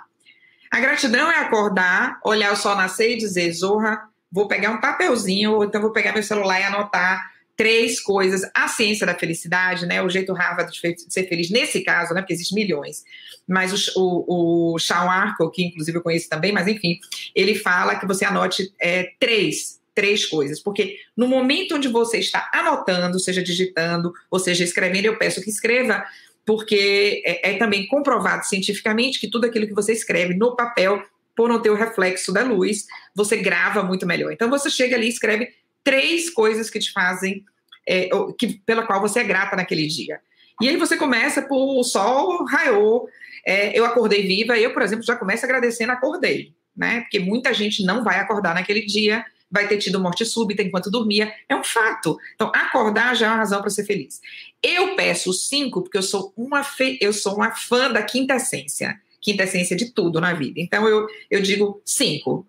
A gratidão é acordar, olhar o sol nascer e dizer, Zorra, vou pegar um papelzinho, ou então vou pegar meu celular e anotar três coisas. A ciência da felicidade, né? O jeito Harvard de ser feliz, nesse caso, né? Porque existem milhões. Mas o, o, o Sean Arco, que inclusive eu conheço também, mas enfim, ele fala que você anote é, três três coisas, porque no momento onde você está anotando, seja digitando, ou seja escrevendo, eu peço que escreva, porque é, é, também comprovado cientificamente que tudo aquilo que você escreve no papel por não ter o reflexo da luz, você grava muito melhor. Então você chega ali e escreve três coisas que te fazem, é, que, pela qual você é grata naquele dia. E aí você começa por o sol raiou, é, eu acordei viva, eu, por exemplo, já começo agradecendo acordei, né? Porque muita gente não vai acordar naquele dia, vai ter tido morte súbita enquanto dormia, é um fato. Então, acordar já é uma razão para ser feliz. Eu peço cinco porque eu sou uma fe... eu sou uma fã da quinta essência quinta essência de tudo na vida. Então eu, eu digo cinco.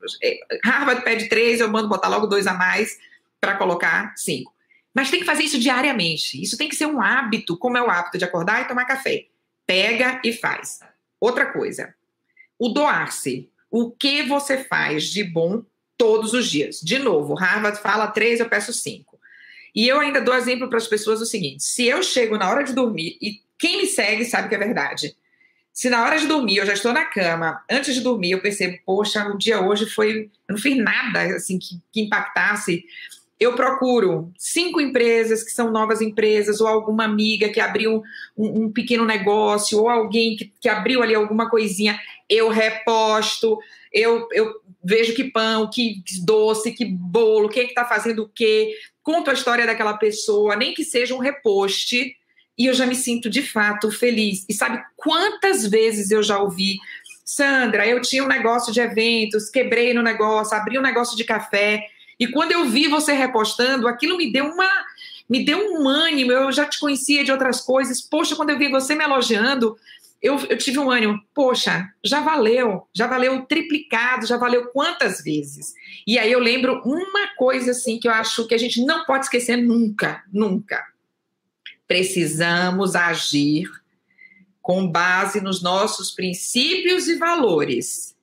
Harvard pede três, eu mando botar logo dois a mais para colocar cinco. Mas tem que fazer isso diariamente. Isso tem que ser um hábito, como é o hábito de acordar e tomar café. Pega e faz. Outra coisa, o doar-se. o que você faz de bom todos os dias. De novo, Harvard fala três, eu peço cinco. E eu ainda dou exemplo para as pessoas o seguinte: se eu chego na hora de dormir, e quem me segue sabe que é verdade. Se na hora de dormir eu já estou na cama, antes de dormir eu percebo, poxa, o dia hoje foi. Eu não fiz nada assim que, que impactasse. Eu procuro cinco empresas que são novas empresas, ou alguma amiga que abriu um, um pequeno negócio, ou alguém que, que abriu ali alguma coisinha, eu reposto, eu, eu vejo que pão, que doce, que bolo, quem é que está fazendo o quê, conto a história daquela pessoa, nem que seja um repost, e eu já me sinto de fato feliz. E sabe quantas vezes eu já ouvi, Sandra, eu tinha um negócio de eventos, quebrei no negócio, abri um negócio de café, e quando eu vi você repostando, aquilo me deu uma me deu um ânimo, eu já te conhecia de outras coisas. Poxa, quando eu vi você me elogiando, eu, eu tive um ânimo, poxa, já valeu, já valeu triplicado, já valeu quantas vezes? E aí eu lembro uma coisa assim que eu acho que a gente não pode esquecer nunca, nunca. Precisamos agir com base nos nossos princípios e valores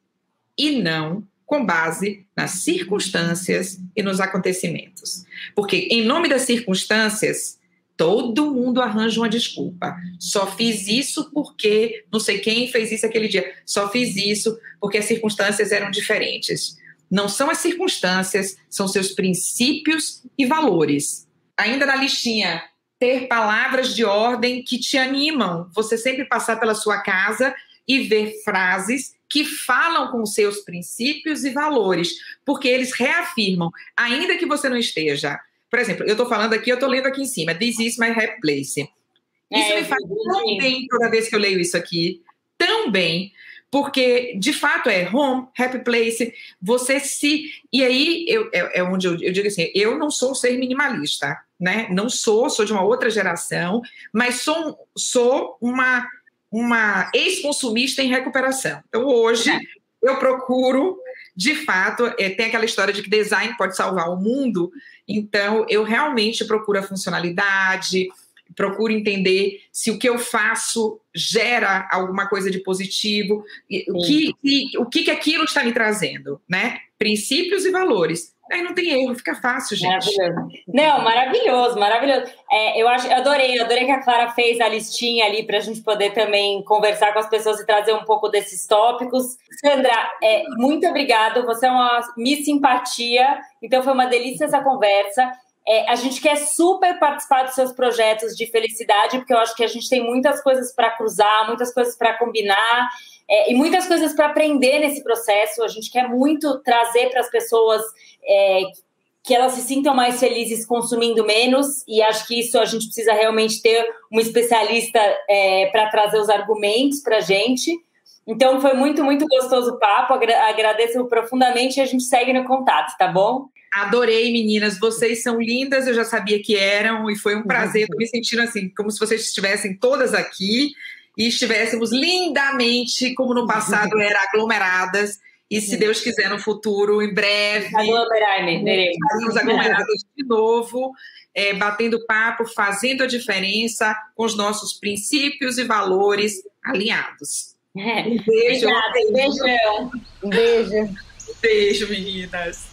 e não com base nas circunstâncias e nos acontecimentos. Porque, em nome das circunstâncias, Todo mundo arranja uma desculpa. Só fiz isso porque não sei quem fez isso aquele dia. Só fiz isso porque as circunstâncias eram diferentes. Não são as circunstâncias, são seus princípios e valores. Ainda na listinha, ter palavras de ordem que te animam. Você sempre passar pela sua casa e ver frases que falam com seus princípios e valores, porque eles reafirmam, ainda que você não esteja por exemplo, eu estou falando aqui, eu estou lendo aqui em cima, This is my happy place. Isso é, me faz tão bem toda vez que eu leio isso aqui, tão bem, porque de fato é home, happy place, você se. E aí eu, é, é onde eu, eu, digo assim: eu não sou um ser minimalista, né? Não sou, sou de uma outra geração, mas sou, sou uma, uma ex-consumista em recuperação. Então hoje é. eu procuro de fato, é, tem aquela história de que design pode salvar o mundo, então eu realmente procuro a funcionalidade, procuro entender se o que eu faço gera alguma coisa de positivo, o que, que, o que, que aquilo está me trazendo, né? Princípios e valores. Aí não tem erro, fica fácil, gente. Maravilhoso. Não, maravilhoso, maravilhoso. É, eu acho, eu adorei, eu adorei que a Clara fez a listinha ali para a gente poder também conversar com as pessoas e trazer um pouco desses tópicos. Sandra, é, muito obrigada. Você é uma Miss Simpatia, então foi uma delícia essa conversa. É, a gente quer super participar dos seus projetos de felicidade, porque eu acho que a gente tem muitas coisas para cruzar, muitas coisas para combinar é, e muitas coisas para aprender nesse processo. A gente quer muito trazer para as pessoas é, que elas se sintam mais felizes consumindo menos, e acho que isso a gente precisa realmente ter um especialista é, para trazer os argumentos para a gente. Então foi muito, muito gostoso o papo, agradeço profundamente e a gente segue no contato, tá bom? Adorei, meninas, vocês são lindas, eu já sabia que eram, e foi um prazer, me sentindo assim, como se vocês estivessem todas aqui e estivéssemos lindamente, como no passado era, aglomeradas. E se Deus quiser, no futuro, em breve, estaremos aglomerados de novo, é, batendo papo, fazendo a diferença com os nossos princípios e valores alinhados. É. Um beijo. Obrigada, beijão. Um beijo. beijo, meninas.